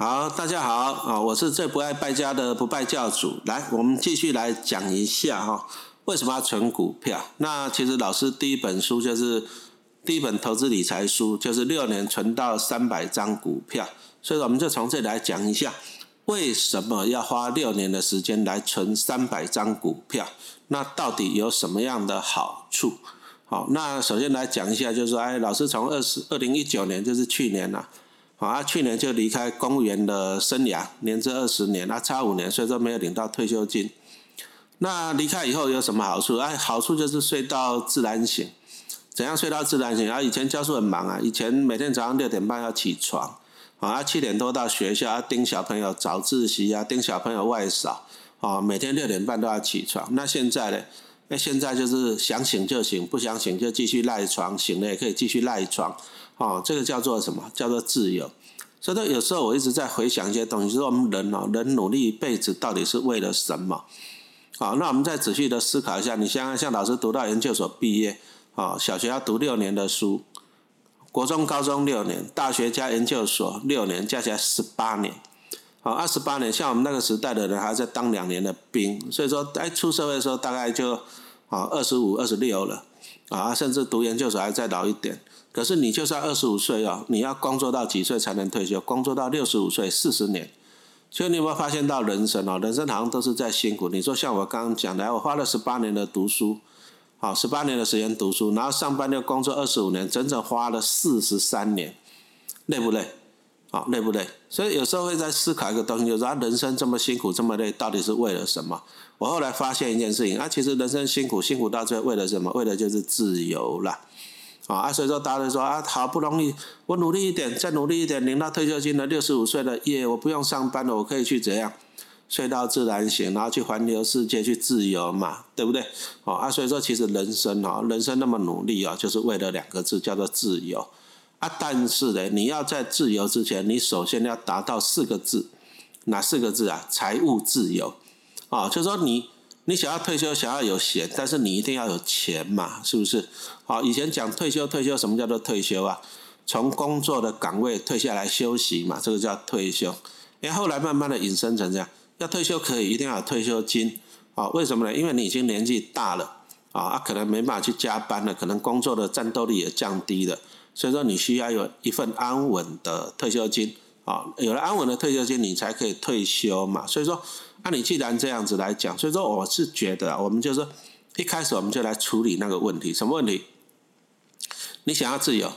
好，大家好啊！我是最不爱败家的不败教主。来，我们继续来讲一下哈，为什么要存股票？那其实老师第一本书就是第一本投资理财书，就是六年存到三百张股票。所以我们就从这里来讲一下，为什么要花六年的时间来存三百张股票？那到底有什么样的好处？好，那首先来讲一下，就是说，哎，老师从二十二零一九年，就是去年了。啊去年就离开公务员的生涯，年资二十年，那差五年，所以说没有领到退休金。那离开以后有什么好处？哎，好处就是睡到自然醒。怎样睡到自然醒？啊，以前教书很忙啊，以前每天早上六点半要起床，啊，七点多到学校要盯小朋友早自习啊，盯小朋友外扫，啊，每天六点半都要起床。那现在呢？那现在就是想醒就醒，不想醒就继续赖床，醒了也可以继续赖床。哦，这个叫做什么？叫做自由。所以说，有时候我一直在回想一些东西，说我们人哦，人努力一辈子到底是为了什么？好，那我们再仔细的思考一下。你像像老师读到研究所毕业，啊，小学要读六年的书，国中、高中六年，大学加研究所六年，加起来十八年。好，二十八年，像我们那个时代的人，还在当两年的兵。所以说，哎，出社会的时候大概就啊二十五、二十六了，啊，甚至读研究所还再老一点。可是你就算二十五岁哦，你要工作到几岁才能退休？工作到六十五岁，四十年。所以你有没有发现到人生哦？人生好像都是在辛苦。你说像我刚刚讲的，我花了十八年的读书，好，十八年的时间读书，然后上班又工作二十五年，整整花了四十三年，累不累？好，累不累？所以有时候会在思考一个东西，就是啊，人生这么辛苦，这么累，到底是为了什么？我后来发现一件事情，啊，其实人生辛苦，辛苦到最后为了什么？为了就是自由了。啊，所以说大家说啊，好不容易我努力一点，再努力一点，领到退休金了，六十五岁了，耶，我不用上班了，我可以去怎样睡到自然醒，然后去环游世界，去自由嘛，对不对？哦啊，所以说其实人生啊，人生那么努力啊，就是为了两个字，叫做自由啊。但是呢，你要在自由之前，你首先要达到四个字，哪四个字啊？财务自由啊，就是说你。你想要退休，想要有闲，但是你一定要有钱嘛，是不是？好，以前讲退休，退休什么叫做退休啊？从工作的岗位退下来休息嘛，这个叫退休。哎，后来慢慢的引申成这样，要退休可以，一定要有退休金。啊，为什么呢？因为你已经年纪大了，啊，可能没办法去加班了，可能工作的战斗力也降低了，所以说你需要有一份安稳的退休金。啊，有了安稳的退休金，你才可以退休嘛。所以说。那你既然这样子来讲，所以说我是觉得，我们就是一开始我们就来处理那个问题，什么问题？你想要自由，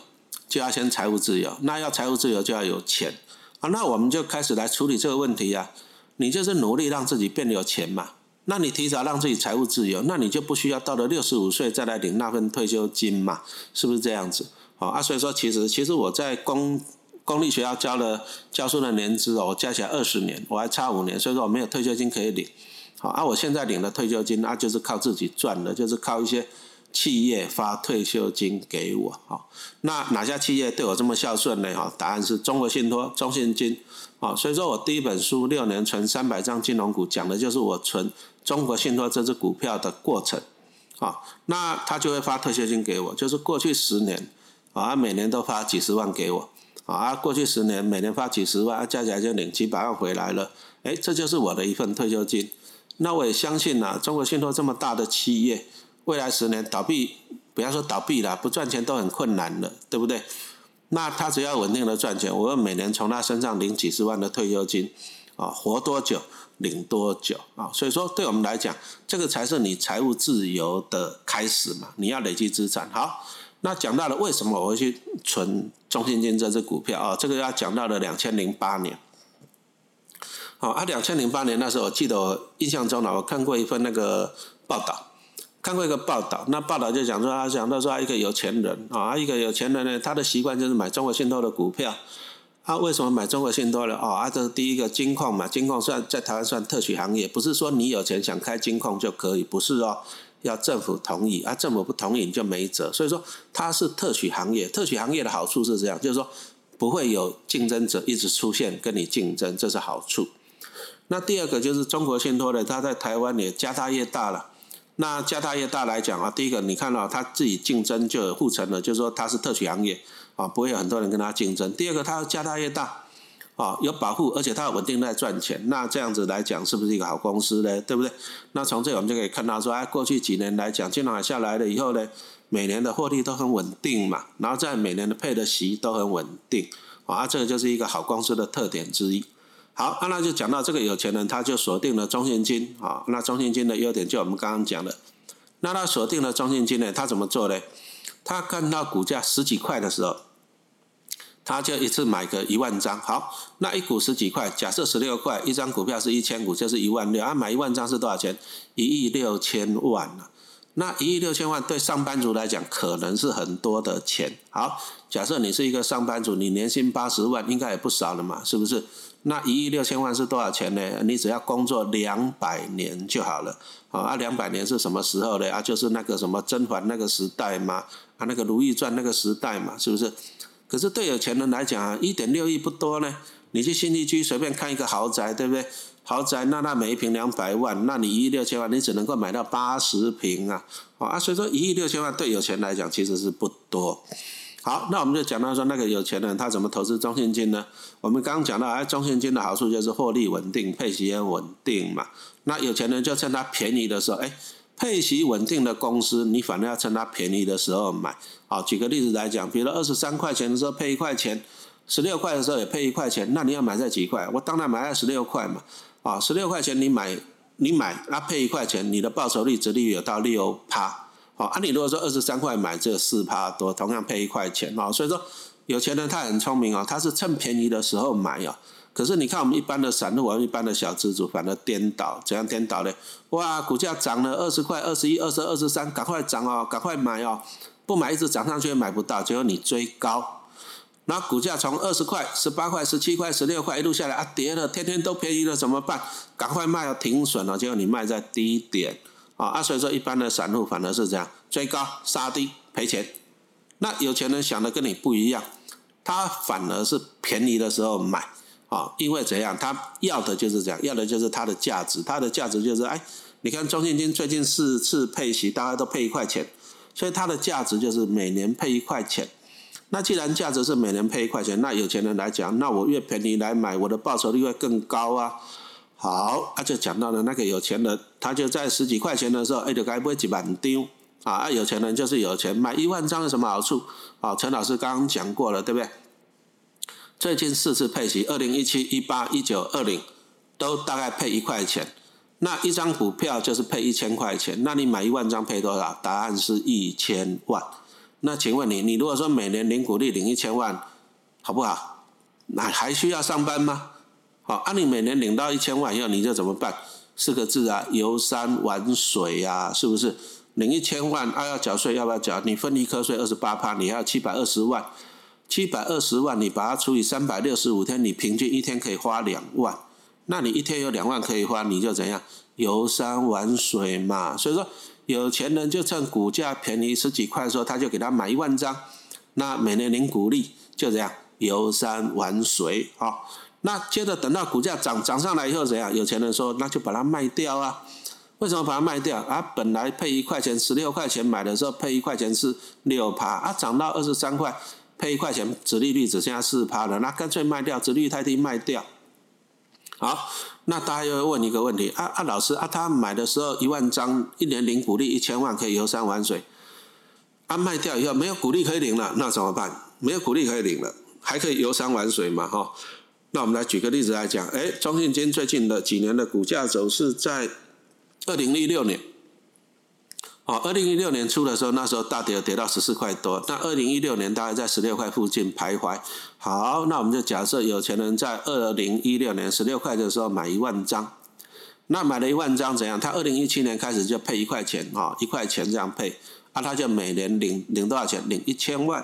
就要先财务自由。那要财务自由，就要有钱啊。那我们就开始来处理这个问题呀。你就是努力让自己变得有钱嘛。那你提早让自己财务自由，那你就不需要到了六十五岁再来领那份退休金嘛？是不是这样子？啊，所以说其实其实我在公。公立学校教了教书的年资哦，我加起来二十年，我还差五年，所以说我没有退休金可以领。好，啊，我现在领的退休金，那就是靠自己赚的，就是靠一些企业发退休金给我。好，那哪家企业对我这么孝顺呢？哈，答案是中国信托、中信金。好，所以说我第一本书六年存三百张金融股，讲的就是我存中国信托这只股票的过程。好，那他就会发退休金给我，就是过去十年，啊，每年都发几十万给我。啊，过去十年每年发几十万，加起来就领几百万回来了。哎，这就是我的一份退休金。那我也相信呐，中国信托这么大的企业，未来十年倒闭，不要说倒闭了，不赚钱都很困难了，对不对？那他只要稳定的赚钱，我每年从他身上领几十万的退休金，啊，活多久领多久啊。所以说，对我们来讲，这个才是你财务自由的开始嘛。你要累积资产，好。那讲到了为什么我会去存中信金这只股票啊？这个要讲到了两千零八年。好，啊，两千零八年那时候，我记得我印象中呢，我看过一份那个报道，看过一个报道。那报道就讲说，他讲到说，一个有钱人啊，一个有钱人呢，他的习惯就是买中国信托的股票。他为什么买中国信托呢？哦，啊，这是第一个金矿嘛，金矿算在台湾算特许行业，不是说你有钱想开金矿就可以，不是哦。要政府同意啊，政府不同意你就没辙。所以说它是特许行业，特许行业的好处是这样，就是说不会有竞争者一直出现跟你竞争，这是好处。那第二个就是中国信托的，它在台湾也家大业大了。那家大业大来讲啊，第一个你看到它自己竞争就有护城了，就是说它是特许行业啊，不会有很多人跟它竞争。第二个它家大业大啊，有保护，而且它稳定在赚钱，那这样子来讲，是不是一个好公司呢？对不对？那从这我们就可以看到说，哎，过去几年来讲，金融海下来了以后呢，每年的获利都很稳定嘛，然后在每年的配的息都很稳定，啊，这个就是一个好公司的特点之一。好，那就讲到这个有钱人，他就锁定了中信金，啊，那中信金的优点就我们刚刚讲的，那他锁定了中信金呢，他怎么做呢？他看到股价十几块的时候。他就一次买个一万张，好，那一股十几块，假设十六块一张股票是一千股，就是一万六，啊，买一万张是多少钱？一亿六千万了。那一亿六千万对上班族来讲可能是很多的钱。好，假设你是一个上班族，你年薪八十万，应该也不少了嘛，是不是？那一亿六千万是多少钱呢？你只要工作两百年就好了。啊，两百年是什么时候呢？啊，就是那个什么甄嬛那个时代嘛，啊，那个《如懿传》那个时代嘛，是不是？可是对有钱人来讲啊，一点六亿不多呢。你去新地区随便看一个豪宅，对不对？豪宅那那每一平两百万，那你一亿六千万，你只能够买到八十平啊。啊，所以说一亿六千万对有钱来讲其实是不多。好，那我们就讲到说那个有钱人他怎么投资中信金呢？我们刚刚讲到，哎，中信金的好处就是获利稳定，配息也稳定嘛。那有钱人就趁它便宜的时候，哎。配息稳定的公司，你反而要趁它便宜的时候买。好，举个例子来讲，比如二十三块钱的时候配一块钱，十六块的时候也配一块钱，那你要买在几块？我当然买在十六块嘛。啊，十六块钱你买，你买，那配一块钱，你的报酬率、折率有到六趴。好，啊，你如果说二十三块买，这四趴多，同样配一块钱。啊，所以说有钱人他很聪明啊，他是趁便宜的时候买啊。可是你看，我们一般的散户，我们一般的小资主，反而颠倒，怎样颠倒呢？哇，股价涨了二十块、二十一、二十二、十三，赶快涨哦，赶快买哦！不买一直涨上去也买不到，结果你追高，那股价从二十块、十八块、十七块、十六块一路下来啊，跌了，天天都便宜了，怎么办？赶快卖哦，停损了，结果你卖在低点啊！啊，所以说一般的散户反而是这样，追高杀低赔钱。那有钱人想的跟你不一样，他反而是便宜的时候买。啊，因为怎样，他要的就是这样，要的就是它的价值，它的价值就是，哎，你看中信金最近四次配息，大家都配一块钱，所以它的价值就是每年配一块钱。那既然价值是每年配一块钱，那有钱人来讲，那我越便宜来买，我的报酬率会更高啊。好，那就讲到了那个有钱人，他就在十几块钱的时候，哎，就该不会几万丢啊？有钱人就是有钱，买一万张有什么好处？啊，陈老师刚刚讲过了，对不对？最近四次配息，二零一七、一八、一九、二零，都大概配一块钱。那一张股票就是配一千块钱。那你买一万张配多少？答案是一千万。那请问你，你如果说每年领股利领一千万，好不好？那还需要上班吗？好，啊，你每年领到一千万以后，你就怎么办？四个字啊，游山玩水呀，是不是？领一千万，啊，要缴税要不要缴？你分一科税二十八趴，你要七百二十万。七百二十万，你把它除以三百六十五天，你平均一天可以花两万。那你一天有两万可以花，你就怎样游山玩水嘛。所以说，有钱人就趁股价便宜十几块的时候，他就给他买一万张。那每年领股利，就这样游山玩水啊。那接着等到股价涨涨上来以后怎样？有钱人说，那就把它卖掉啊。为什么把它卖掉？啊，本来配一块钱，十六块钱买的时候配一块钱是六趴，啊，涨到二十三块。配一块钱，殖利率只剩下四趴了，那干脆卖掉，殖利率太低卖掉。好，那大家又会问一个问题：啊啊，老师啊，他买的时候一万张，一年领股利一千万，可以游山玩水。啊，卖掉以后没有股利可以领了，那怎么办？没有股利可以领了，还可以游山玩水嘛？哈，那我们来举个例子来讲，哎，中信金最近的几年的股价走势，在二零一六年。哦，二零一六年初的时候，那时候大跌跌到十四块多。那二零一六年大概在十六块附近徘徊。好，那我们就假设有钱人在二零一六年十六块的时候买一万张，那买了一万张怎样？他二零一七年开始就配一块钱，哈，一块钱这样配，啊，他就每年领领多少钱？领一千万。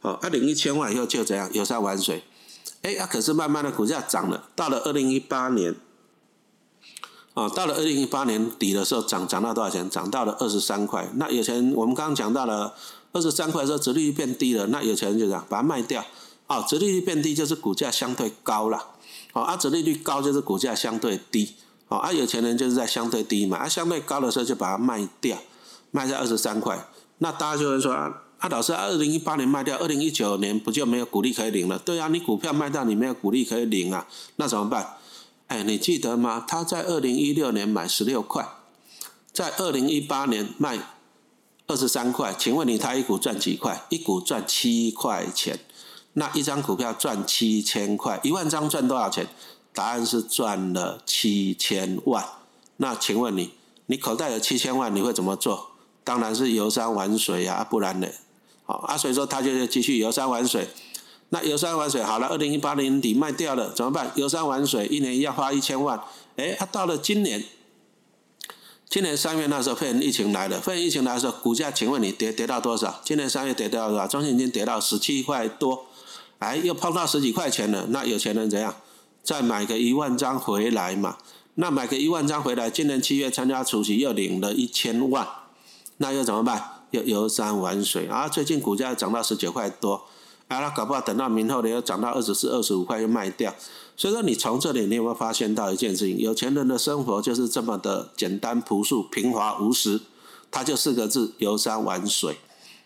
好，他领一千万以后就怎样？游山玩水。哎，啊，可是慢慢的股价涨了，到了二零一八年。啊，到了二零一八年底的时候，涨涨到多少钱？涨到了二十三块。那有钱，我们刚刚讲到了二十三块的时候，殖利率变低了。那有钱人就这样把它卖掉。啊，殖利率变低就是股价相对高了。好，啊，殖利率高就是股价相对低。好，啊，有钱人就是在相对低嘛，啊，相对高的时候就把它卖掉，卖在二十三块。那大家就会说，啊，老师，二零一八年卖掉，二零一九年不就没有股利可以领了？对啊，你股票卖掉，你没有股利可以领啊，那怎么办？哎，你记得吗？他在二零一六年买十六块，在二零一八年卖二十三块，请问你他一股赚几块？一股赚七块钱，那一张股票赚七千块，一万张赚多少钱？答案是赚了七千万。那请问你，你口袋有七千万，你会怎么做？当然是游山玩水呀，不然呢？好啊，所以说他就继续游山玩水。那游山玩水好了，二零一八年底卖掉了，怎么办？游山玩水一年要花一千万，哎，他到了今年，今年三月那时候肺炎疫情来了，肺炎疫情来的时候，股价请问你跌跌到多少？今年三月跌到多少？中信金跌到十七块多，哎，又碰到十几块钱了。那有钱人怎样？再买个一万张回来嘛？那买个一万张回来，今年七月参加除夕又领了一千万，那又怎么办？又游山玩水啊！最近股价涨到十九块多，啊，那搞不好等到明后年又涨到二十四、二十五块又卖掉。所以说，你从这里你有没有发现到一件事情？有钱人的生活就是这么的简单朴素、平滑无实，他就四个字：游山玩水。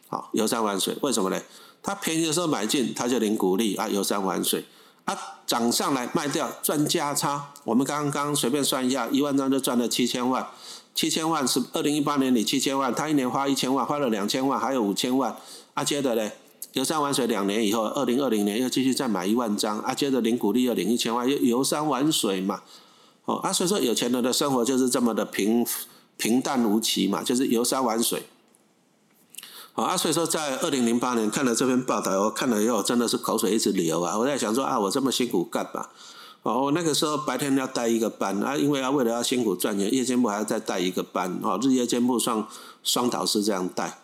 好，游山玩水，为什么呢？他便宜的时候买进，他就领股利啊，游山玩水。啊，涨上来卖掉赚价差。我们刚刚随便算一下，一万张就赚了七千万。七千万是二零一八年里七千万，他一年花一千万，花了两千万，还有五千万。啊，接着嘞，游山玩水两年以后，二零二零年又继续再买一万张，啊，接着领股利又领一千万，又游山玩水嘛。哦，啊，所以说有钱人的生活就是这么的平平淡无奇嘛，就是游山玩水。好啊，所以说在二零零八年看了这篇报道，我看了以后真的是口水一直流啊。我在想说啊，我这么辛苦干嘛？哦，我那个时候白天要带一个班啊，因为要为了要辛苦赚钱，夜间部还要再带一个班哦，日夜间部双双导师这样带，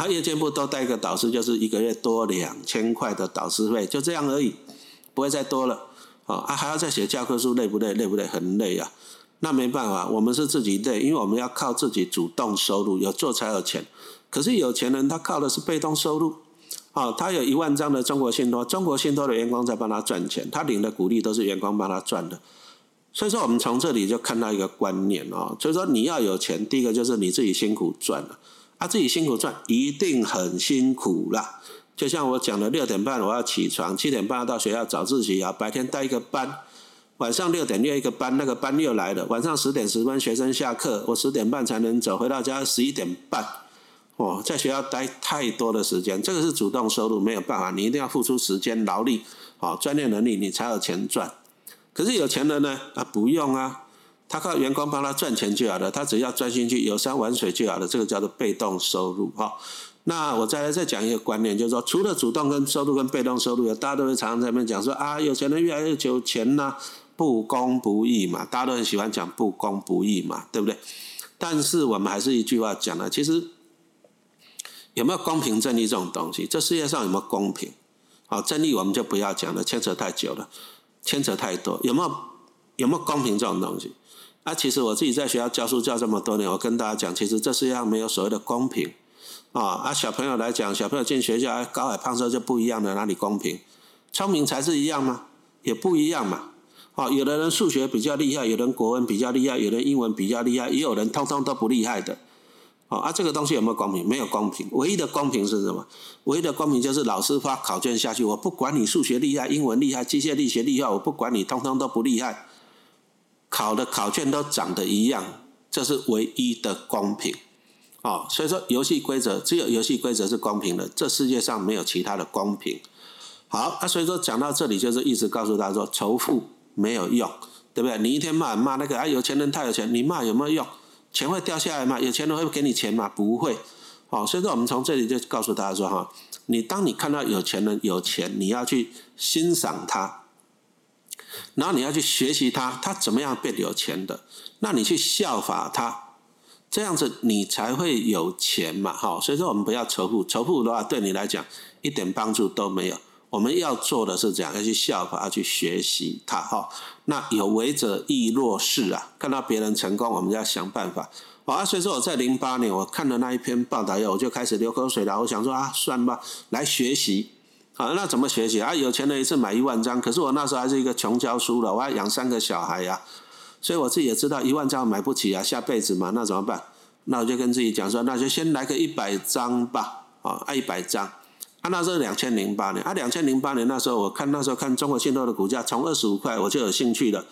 啊，夜间部都带一个导师，就是一个月多两千块的导师费，就这样而已，不会再多了。哦，啊，还要再写教科书，累不累？累不累？很累啊。那没办法，我们是自己累，因为我们要靠自己主动收入，有做才有钱。可是有钱人他靠的是被动收入。哦，他有一万张的中国信托，中国信托的员工在帮他赚钱，他领的股利都是员工帮他赚的。所以说，我们从这里就看到一个观念哦，所以说你要有钱，第一个就是你自己辛苦赚了，他自己辛苦赚一定很辛苦啦。就像我讲的，六点半我要起床，七点半要到学校早自习啊，白天带一个班，晚上六点又一个班，那个班又来了，晚上十点十分学生下课，我十点半才能走，回到家十一点半。哦，在学校待太多的时间，这个是主动收入，没有办法，你一定要付出时间、劳力，哦，专业能力，你才有钱赚。可是有钱人呢，啊，不用啊，他靠员工帮他赚钱就好了，他只要专心去游山玩水就好了，这个叫做被动收入。哈，那我再来再讲一个观念，就是说，除了主动跟收入跟被动收入，大家都会常常在那边讲说啊，有钱人越来越有钱呐，不公不义嘛，大家都很喜欢讲不公不义嘛，对不对？但是我们还是一句话讲了，其实。有没有公平正义这种东西？这世界上有没有公平？好，正义我们就不要讲了，牵扯太久了，牵扯太多。有没有有没有公平这种东西？啊，其实我自己在学校教书教这么多年，我跟大家讲，其实这世界上没有所谓的公平啊。啊，小朋友来讲，小朋友进学校，高矮胖瘦就不一样的，哪里公平？聪明才是一样吗？也不一样嘛。哦，有的人数学比较厉害，有人国文比较厉害，有人英文比较厉害，也有人通通都不厉害的。哦啊，这个东西有没有公平？没有公平。唯一的公平是什么？唯一的公平就是老师发考卷下去，我不管你数学厉害、英文厉害、机械力学厉害，我不管你，通通都不厉害。考的考卷都长得一样，这是唯一的公平。哦，所以说游戏规则只有游戏规则是公平的，这世界上没有其他的公平。好，那所以说讲到这里，就是一直告诉大家说，仇富没有用，对不对？你一天骂骂那个啊，有钱人太有钱，你骂有没有用？钱会掉下来吗？有钱人会给你钱吗？不会。哦，所以说我们从这里就告诉大家说哈，你当你看到有钱人有钱，你要去欣赏他，然后你要去学习他，他怎么样变有钱的，那你去效法他，这样子你才会有钱嘛。哈，所以说我们不要仇富，仇富的话对你来讲一点帮助都没有。我们要做的是这样，要去效法，要去学习他。哈，那有为者亦若是啊，看到别人成功，我们要想办法。好啊，所以说我在零八年我看了那一篇报道以后，我就开始流口水了。我想说啊，算吧，来学习。啊，那怎么学习啊？有钱人一次买一万张，可是我那时候还是一个穷教书了，我要养三个小孩呀，所以我自己也知道一万张买不起啊，下辈子嘛，那怎么办？那我就跟自己讲说，那就先来个一百张吧。啊，啊一百张，啊那时候两千零八年，啊两千零八年那时候我看那时候看中国信托的股价从二十五块我就有兴趣了，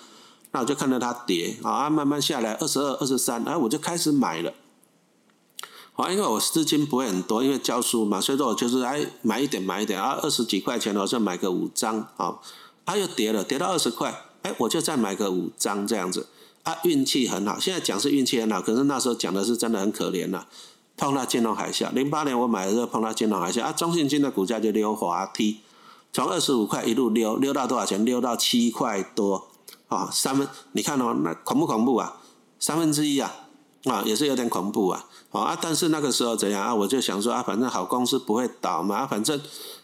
那我就看到它跌啊，慢慢下来二十二、二十三，哎我就开始买了。啊，因为我资金不会很多，因为教书嘛，所以说我就是哎买一点买一点啊，二十几块钱我就买个五张啊，它又跌了，跌到二十块，哎我就再买个五张这样子，啊运气很好，现在讲是运气很好，可是那时候讲的是真的很可怜呐，碰到金融海啸，零八年我买的时候碰到金融海啸，啊中信金的股价就溜滑梯，从二十五块一路溜溜到多少钱？溜到七块多啊，三分你看哦，那恐不恐怖啊？三分之一啊，啊也是有点恐怖啊。啊，但是那个时候怎样啊？我就想说啊，反正好公司不会倒嘛。反正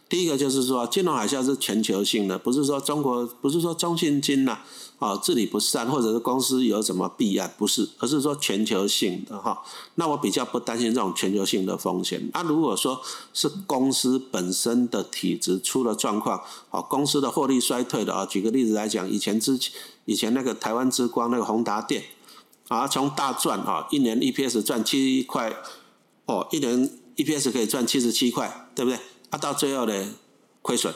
第一个就是说，金融海啸是全球性的，不是说中国，不是说中信金呐，啊治理不善，或者是公司有什么弊案，不是，而是说全球性的哈。那我比较不担心这种全球性的风险。那如果说是公司本身的体质出了状况，好，公司的获利衰退的啊，举个例子来讲，以前之前以前那个台湾之光那个宏达电。啊，从大赚啊，一年 EPS 赚七块，哦，一年 EPS 可以赚七十七块，对不对？啊，到最后呢，亏损，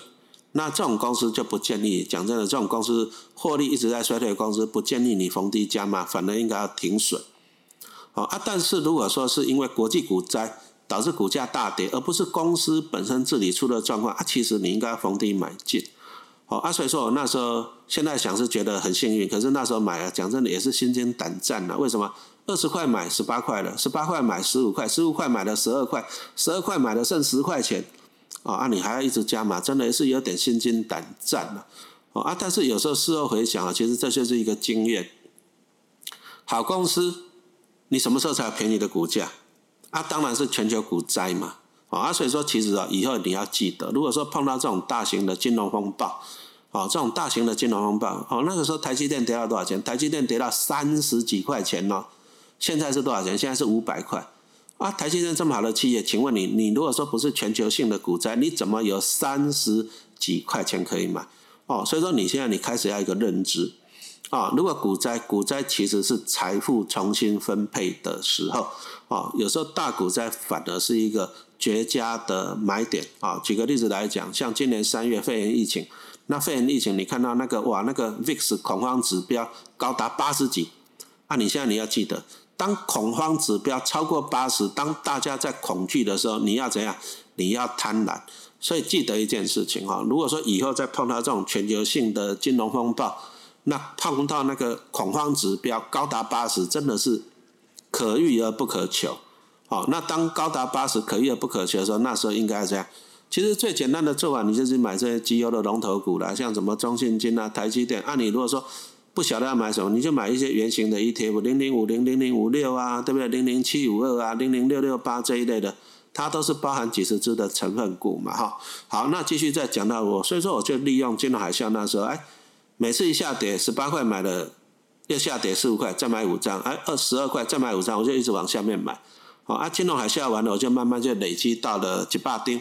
那这种公司就不建议。讲真的，这种公司获利一直在衰退的公司，不建议你逢低加码，反而应该要停损。好啊，但是如果说是因为国际股灾导致股价大跌，而不是公司本身治理出了状况啊，其实你应该逢低买进。哦啊，所以说我那时候现在想是觉得很幸运，可是那时候买啊，讲真的也是心惊胆战的。为什么？二十块买十八块了，十八块买十五块，十五块买了十二块，十二块买了剩十块钱，哦啊，你还要一直加码，真的是有点心惊胆战了。哦啊，但是有时候事后回想啊，其实这就是一个经验。好公司，你什么时候才有便宜的股价？啊，当然是全球股灾嘛。啊，所以说其实啊，以后你要记得，如果说碰到这种大型的金融风暴，啊，这种大型的金融风暴，哦，那个时候台积电跌到多少钱？台积电跌到三十几块钱哦，现在是多少钱？现在是五百块。啊，台积电这么好的企业，请问你，你如果说不是全球性的股灾，你怎么有三十几块钱可以买？哦，所以说你现在你开始要一个认知，啊，如果股灾，股灾其实是财富重新分配的时候，啊，有时候大股灾反而是一个。绝佳的买点啊！举个例子来讲，像今年三月肺炎疫情，那肺炎疫情你看到那个哇，那个 VIX 恐慌指标高达八十几，啊，你现在你要记得，当恐慌指标超过八十，当大家在恐惧的时候，你要怎样？你要贪婪。所以记得一件事情哈，如果说以后再碰到这种全球性的金融风暴，那碰到那个恐慌指标高达八十，真的是可遇而不可求。好，那当高达八十可遇而不可求的时候，那时候应该是这样。其实最简单的做法，你就是买这些绩优的龙头股啦，像什么中信金啊、台积电。按你如果说不晓得要买什么，你就买一些圆形的 ETF，零零五零、零零五六啊，对不对？零零七五二啊、零零六六八这一类的，它都是包含几十只的成分股嘛，哈。好，那继续再讲到我，所以说我就利用金融海啸那时候，哎，每次一下跌十八块买了，又下跌四五块，再买五张，哎，二十二块再买五张，我就一直往下面买。哦，啊，金融海啸完了，我就慢慢就累积到了几百丁，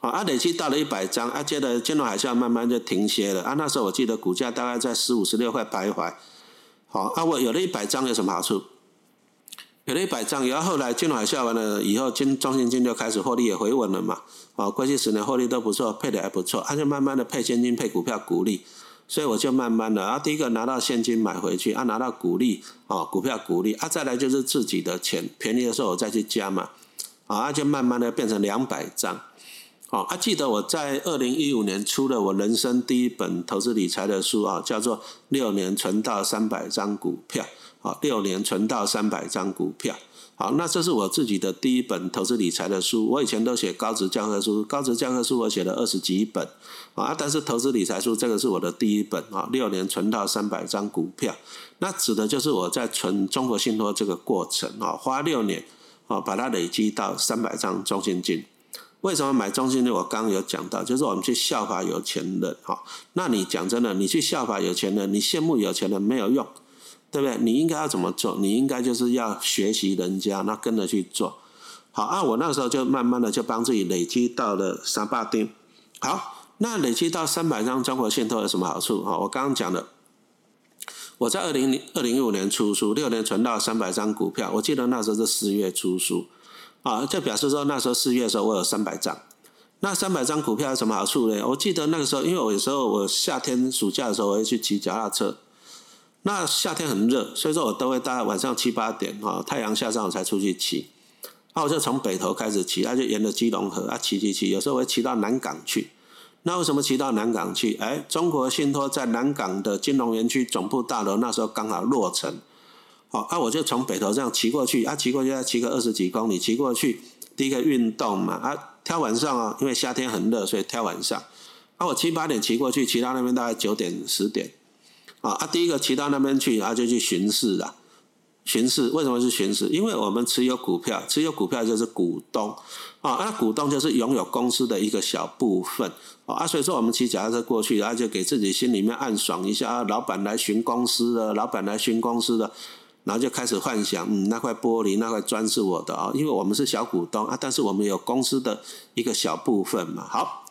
啊，累积到了一百张，啊，接着金融海啸慢慢就停歇了，啊，那时候我记得股价大概在十五、十六块徘徊，好，啊，我有了一百张有什么好处？有了一百张，然后后来金融海啸完了以后，金中信金就开始获利也回稳了嘛，啊，过去十年获利都不错，配的还不错，它就慢慢的配现金、配股票股利。所以我就慢慢的啊，第一个拿到现金买回去啊，拿到股利啊，股票股利啊，再来就是自己的钱便宜的时候我再去加嘛，啊，就慢慢的变成两百张，哦，啊，记得我在二零一五年出了我人生第一本投资理财的书啊，叫做六年存到三百张股票，啊，六年存到三百张股票。好，那这是我自己的第一本投资理财的书。我以前都写高职教科书，高职教科书我写了二十几本啊，但是投资理财书这个是我的第一本啊。六年存到三百张股票，那指的就是我在存中国信托这个过程啊，花六年啊，把它累积到三百张中信金。为什么买中信金？我刚刚有讲到，就是我们去效法有钱人哈。那你讲真的，你去效法有钱人，你羡慕有钱人没有用。对不对？你应该要怎么做？你应该就是要学习人家，那跟着去做。好啊，我那时候就慢慢的就帮自己累积到了三百丁。好，那累积到三百张中国信托有什么好处？哈，我刚刚讲的，我在二零零二零一五年出书，六年存到三百张股票。我记得那时候是四月出书。啊，就表示说那时候四月的时候我有三百张。那三百张股票有什么好处呢？我记得那个时候，因为我有时候我夏天暑假的时候我会去骑脚踏车，那夏天很热，所以说我都会大概晚上七八点哈，太阳下山我才出去骑。那我就从北头开始骑，那就沿着基隆河啊骑骑骑，有时候会骑到南港去。那为什么骑到南港去？哎，中国信托在南港的金融园区总部大楼那时候刚好落成，好，啊，我就从北头这样骑过去，啊，骑过去要骑个二十几公里，骑过去第一个运动嘛，啊，挑晚上啊，因为夏天很热，所以挑晚上。啊，我七八点骑过去，骑到那边大概九点十点，啊，啊，第一个骑到那边去，然后就去巡视了。巡视为什么是巡视？因为我们持有股票，持有股票就是股东啊，那股东就是拥有公司的一个小部分啊，所以说我们骑脚踏车过去，然后就给自己心里面暗爽一下啊，老板来巡公司的，老板来巡公司的，然后就开始幻想，嗯，那块玻璃那块砖是我的啊，因为我们是小股东啊，但是我们有公司的一个小部分嘛。好，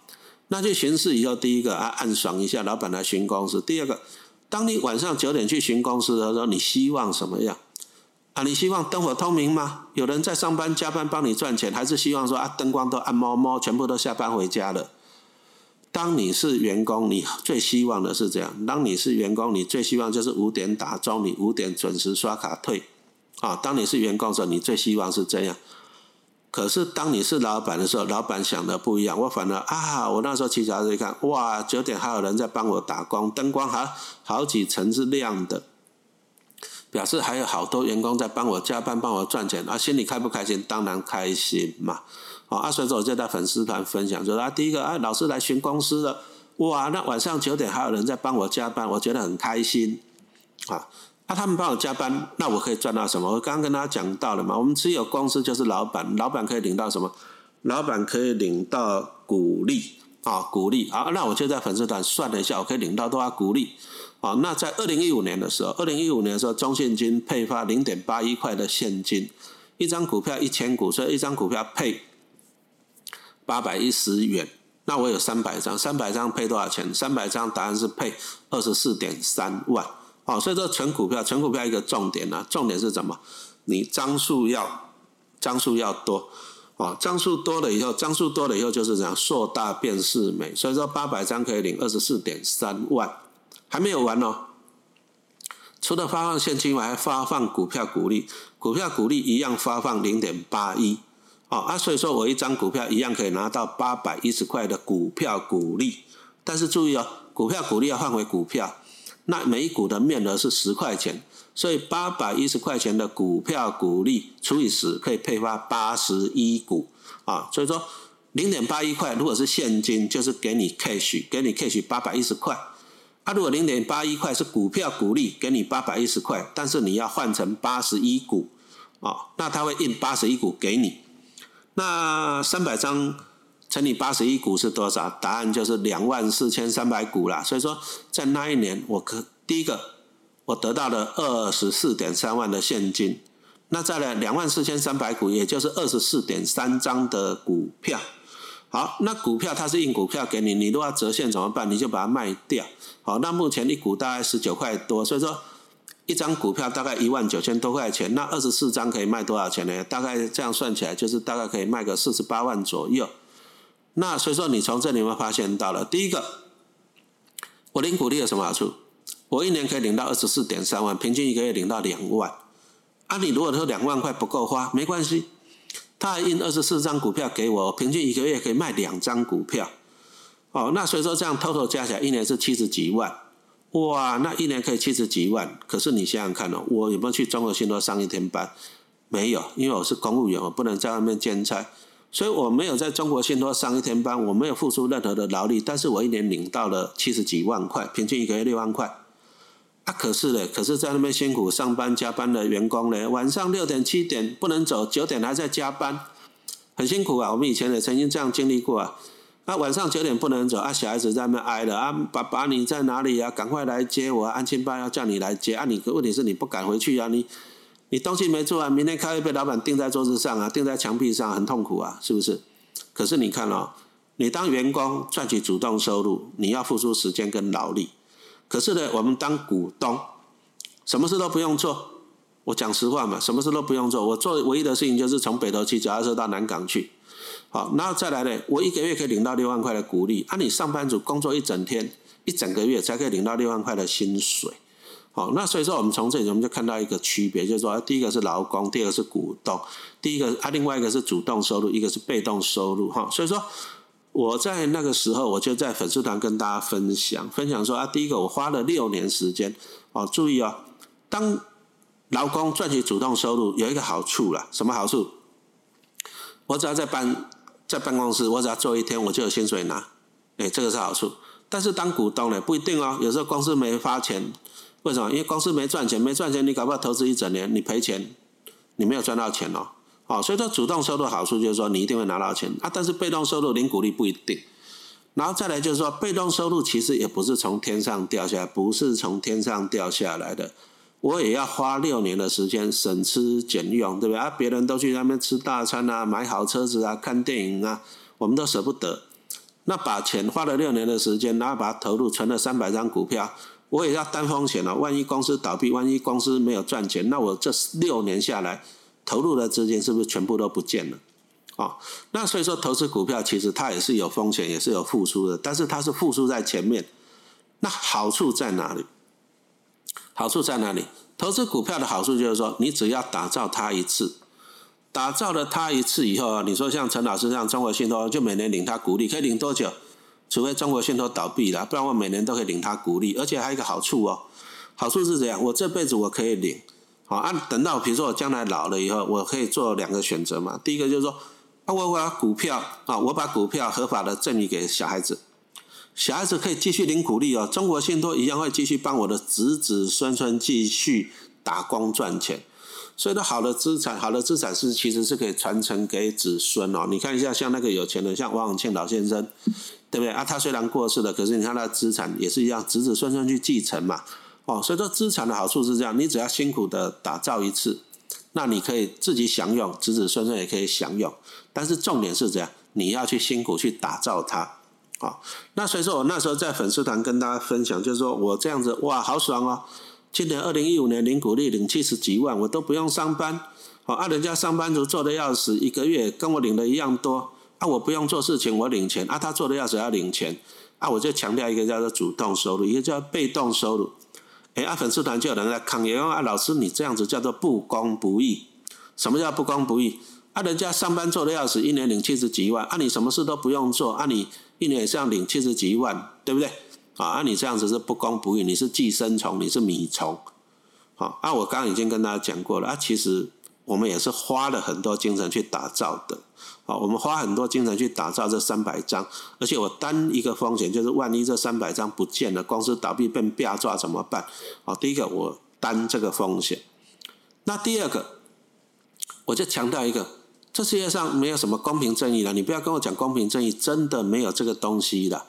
那就巡视以后，第一个啊，暗爽一下，老板来巡公司；第二个，当你晚上九点去巡公司的时候，你希望什么样？啊，你希望灯火通明吗？有人在上班加班帮你赚钱，还是希望说啊，灯光都暗摸摸，全部都下班回家了？当你是员工，你最希望的是这样。当你是员工，你最希望就是五点打钟，你五点准时刷卡退。啊，当你是员工的时候，你最希望是这样。可是当你是老板的时候，老板想的不一样。我反而啊，我那时候骑脚车一看，哇，九点还有人在帮我打工，灯光还好几层是亮的。表示还有好多员工在帮我加班，帮我赚钱，啊，心里开不开心？当然开心嘛！啊，所以说我就在粉丝团分享，说啊，第一个啊，老师来巡公司了，哇，那晚上九点还有人在帮我加班，我觉得很开心，啊，那他们帮我加班，那我可以赚到什么？我刚刚跟大家讲到了嘛，我们持有公司就是老板，老板可以领到什么？老板可以领到股利，啊，股利，好，那我就在粉丝团算了一下，我可以领到多少股利？啊，那在二零一五年的时候，二零一五年的时候，中信金配发零点八一块的现金，一张股票一千股，所以一张股票配八百一十元。那我有三百张，三百张配多少钱？三百张答案是配二十四点三万。哦，所以说存股票，存股票一个重点呢，重点是什么？你张数要张数要多，哦，张数多了以后，张数多了以后就是这样，硕大便是美。所以说八百张可以领二十四点三万。还没有完哦！除了发放现金，外还发放股票股利，股票股利一样发放零点八一，哦啊，所以说我一张股票一样可以拿到八百一十块的股票股利。但是注意哦，股票股利要换回股票，那每股的面额是十块钱，所以八百一十块钱的股票股利除以十，可以配发八十一股啊。所以说零点八一块，如果是现金，就是给你 cash，给你 cash 八百一十块。它如果零点八一块是股票股利，给你八百一十块，但是你要换成八十一股，哦，那它会印八十一股给你。那三百张乘以八十一股是多少？答案就是两万四千三百股啦。所以说，在那一年，我可第一个我得到了二十四点三万的现金。那再来两万四千三百股，也就是二十四点三张的股票。好，那股票它是印股票给你，你如果折现怎么办？你就把它卖掉。好，那目前一股大概十九块多，所以说一张股票大概一万九千多块钱。那二十四张可以卖多少钱呢？大概这样算起来，就是大概可以卖个四十八万左右。那所以说你从这里面发现到了，第一个，我领股利有什么好处？我一年可以领到二十四点三万，平均一个月领到两万。啊，你如果说两万块不够花，没关系。他还印二十四张股票给我，平均一个月可以卖两张股票，哦，那所以说这样偷偷加起来一年是七十几万，哇，那一年可以七十几万。可是你想想看哦，我有没有去中国信托上一天班？没有，因为我是公务员，我不能在外面兼差，所以我没有在中国信托上一天班，我没有付出任何的劳力，但是我一年领到了七十几万块，平均一个月六万块。啊，可是呢，可是在那边辛苦上班加班的员工呢，晚上六点七点不能走，九点还在加班，很辛苦啊。我们以前也曾经这样经历过啊。啊，晚上九点不能走，啊，小孩子在那边挨了啊，爸爸你在哪里啊？赶快来接我，啊安亲班要叫你来接啊。你问题是你不敢回去啊，你你东西没做完，明天开会被老板钉在桌子上啊，钉在墙壁上，很痛苦啊，是不是？可是你看哦，你当员工赚取主动收入，你要付出时间跟劳力。可是呢，我们当股东，什么事都不用做，我讲实话嘛，什么事都不用做，我做唯一的事情就是从北投骑脚踏车到南港去。好，然后再来呢，我一个月可以领到六万块的股利，啊，你上班族工作一整天、一整个月才可以领到六万块的薪水。好，那所以说我们从这里我们就看到一个区别，就是说第一个是劳工，第二个是股东，第一个啊，另外一个是主动收入，一个是被动收入。哈，所以说我在那个时候我就在粉丝团跟大家分享，分享说啊，第一个我花了六年时间，哦，注意哦，当劳工赚取主动收入有一个好处了，什么好处？我只要在办。在办公室，我只要做一天，我就有薪水拿，哎，这个是好处。但是当股东呢，不一定哦。有时候公司没发钱，为什么？因为公司没赚钱，没赚钱，你搞不好投资一整年，你赔钱，你没有赚到钱哦。哦，所以说主动收入好处就是说你一定会拿到钱啊。但是被动收入零股利不一定。然后再来就是说，被动收入其实也不是从天上掉下来，不是从天上掉下来的。我也要花六年的时间省吃俭用，对不对啊？别人都去那边吃大餐啊，买好车子啊，看电影啊，我们都舍不得。那把钱花了六年的时间，然后把它投入存了三百张股票，我也要担风险了。万一公司倒闭，万一公司没有赚钱，那我这六年下来投入的资金是不是全部都不见了？哦，那所以说投资股票其实它也是有风险，也是有付出的，但是它是付出在前面。那好处在哪里？好处在哪里？投资股票的好处就是说，你只要打造它一次，打造了它一次以后啊，你说像陈老师这样中国信托，就每年领他股利，可以领多久？除非中国信托倒闭了，不然我每年都可以领他股利，而且还有一个好处哦，好处是这样，我这辈子我可以领，好，按等到比如说我将来老了以后，我可以做两个选择嘛。第一个就是说，啊，我把股票啊，我把股票合法的赠予给小孩子。小孩子可以继续领股利哦，中国信托一样会继续帮我的子子孙孙继续打工赚钱。所以，说好的资产，好的资产是其实是可以传承给子孙哦。你看一下，像那个有钱人，像王永庆老先生，对不对啊？他虽然过世了，可是你看他的资产也是一样，子子孙孙去继承嘛。哦，所以说资产的好处是这样，你只要辛苦的打造一次，那你可以自己享用，子子孙孙也可以享用。但是重点是这样，你要去辛苦去打造它。好，那所以说我那时候在粉丝团跟大家分享，就是说我这样子哇，好爽哦！今年二零一五年领股利领七十几万，我都不用上班，好啊，人家上班族做的要死，一个月跟我领的一样多啊，我不用做事情，我领钱啊，他做的要死要领钱啊，我就强调一个叫做主动收入，一个叫被动收入。哎，啊，粉丝团就有人在抗议，啊，老师你这样子叫做不公不义，什么叫不公不义？啊，人家上班做的要死，一年领七十几万，啊，你什么事都不用做，啊，你。一年也是要领七十几万，对不对？啊，那你这样子是不公不义，你是寄生虫，你是米虫。好，啊，我刚刚已经跟大家讲过了，啊，其实我们也是花了很多精神去打造的。好，我们花很多精神去打造这三百张，而且我担一个风险，就是万一这三百张不见了，公司倒闭被变抓怎么办？好，第一个我担这个风险。那第二个，我就强调一个。这世界上没有什么公平正义了，你不要跟我讲公平正义，真的没有这个东西的。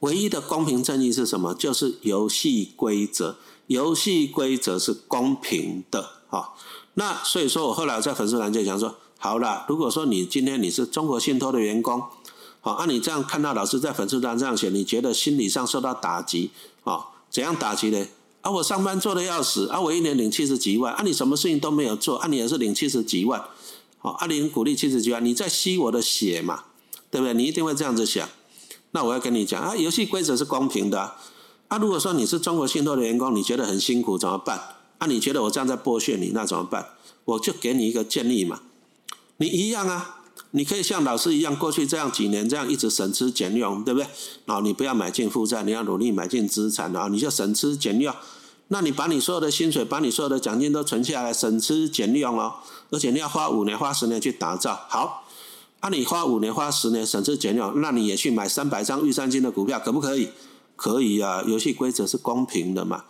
唯一的公平正义是什么？就是游戏规则，游戏规则是公平的啊。那所以说我后来在粉丝团就讲说，好了，如果说你今天你是中国信托的员工，好，按你这样看到老师在粉丝团这样写，你觉得心理上受到打击啊？怎样打击呢？啊，我上班做的要死，啊，我一年领七十几万，啊，你什么事情都没有做，啊，你也是领七十几万。好，阿林鼓励七十几万，你在吸我的血嘛？对不对？你一定会这样子想。那我要跟你讲啊，游戏规则是公平的。啊，如果说你是中国信托的员工，你觉得很辛苦怎么办？啊，你觉得我这样在剥削你，那怎么办？我就给你一个建议嘛。你一样啊，你可以像老师一样，过去这样几年这样一直省吃俭用，对不对？啊，你不要买进负债，你要努力买进资产啊，你就省吃俭用。那你把你所有的薪水，把你所有的奖金都存下来，省吃俭用哦。而且你要花五年、花十年去打造好，啊，你花五年、花十年省吃俭用，那你也去买三百张玉山金的股票，可不可以？可以啊，游戏规则是公平的嘛。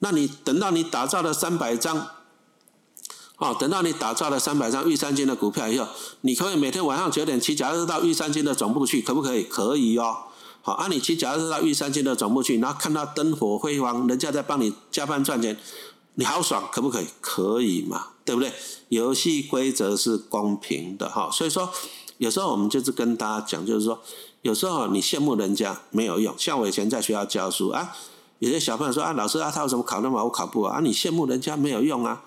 那你等到你打造了三百张，哦，等到你打造了三百张玉山金的股票以后，你可以每天晚上九点骑脚踏车到玉山金的总部去，可不可以？可以哦。好，啊，你骑脚踏车到玉山金的总部去，然后看到灯火辉煌，人家在帮你加班赚钱。你好爽，可不可以？可以嘛，对不对？游戏规则是公平的哈，所以说有时候我们就是跟大家讲，就是说有时候你羡慕人家没有用。像我以前在学校教书啊，有些小朋友说啊，老师啊，他为什么考那么好，我考不好啊？你羡慕人家没有用啊。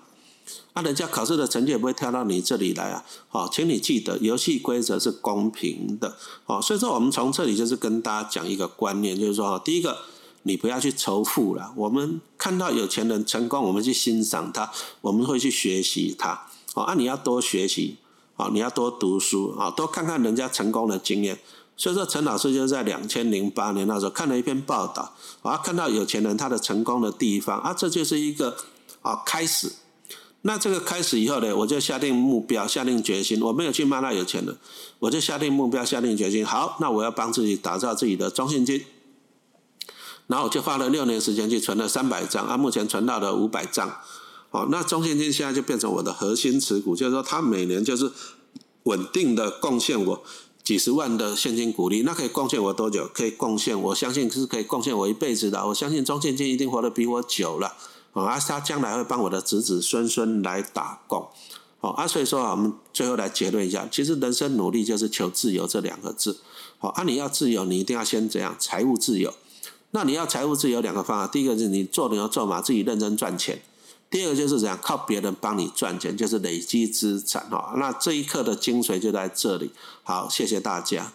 啊，人家考试的成绩也不会跳到你这里来啊。好，请你记得，游戏规则是公平的。好，所以说我们从这里就是跟大家讲一个观念，就是说，第一个，你不要去仇富了。我们看到有钱人成功，我们去欣赏他，我们会去学习他。哦，啊，你要多学习，好，你要多读书，啊，多看看人家成功的经验。所以说，陈老师就在两千零八年那时候看了一篇报道，啊，看到有钱人他的成功的地方，啊，这就是一个啊开始。那这个开始以后呢，我就下定目标，下定决心，我没有去骂那有钱人，我就下定目标，下定决心，好，那我要帮自己打造自己的中信金。然后我就花了六年时间去存了三百张，啊，目前存到了五百张，好，那中信金现在就变成我的核心持股，就是说它每年就是稳定的贡献我。几十万的现金股利，那可以贡献我多久？可以贡献，我相信是可以贡献我一辈子的。我相信中建金一定活得比我久了，啊，他将来会帮我的子子孙孙来打工，好啊，所以说啊，我们最后来结论一下，其实人生努力就是求自由这两个字，好啊，你要自由，你一定要先怎样？财务自由。那你要财务自由两个方法，第一个是你做牛做马，自己认真赚钱。第二个就是怎样靠别人帮你赚钱，就是累积资产哦。那这一刻的精髓就在这里。好，谢谢大家。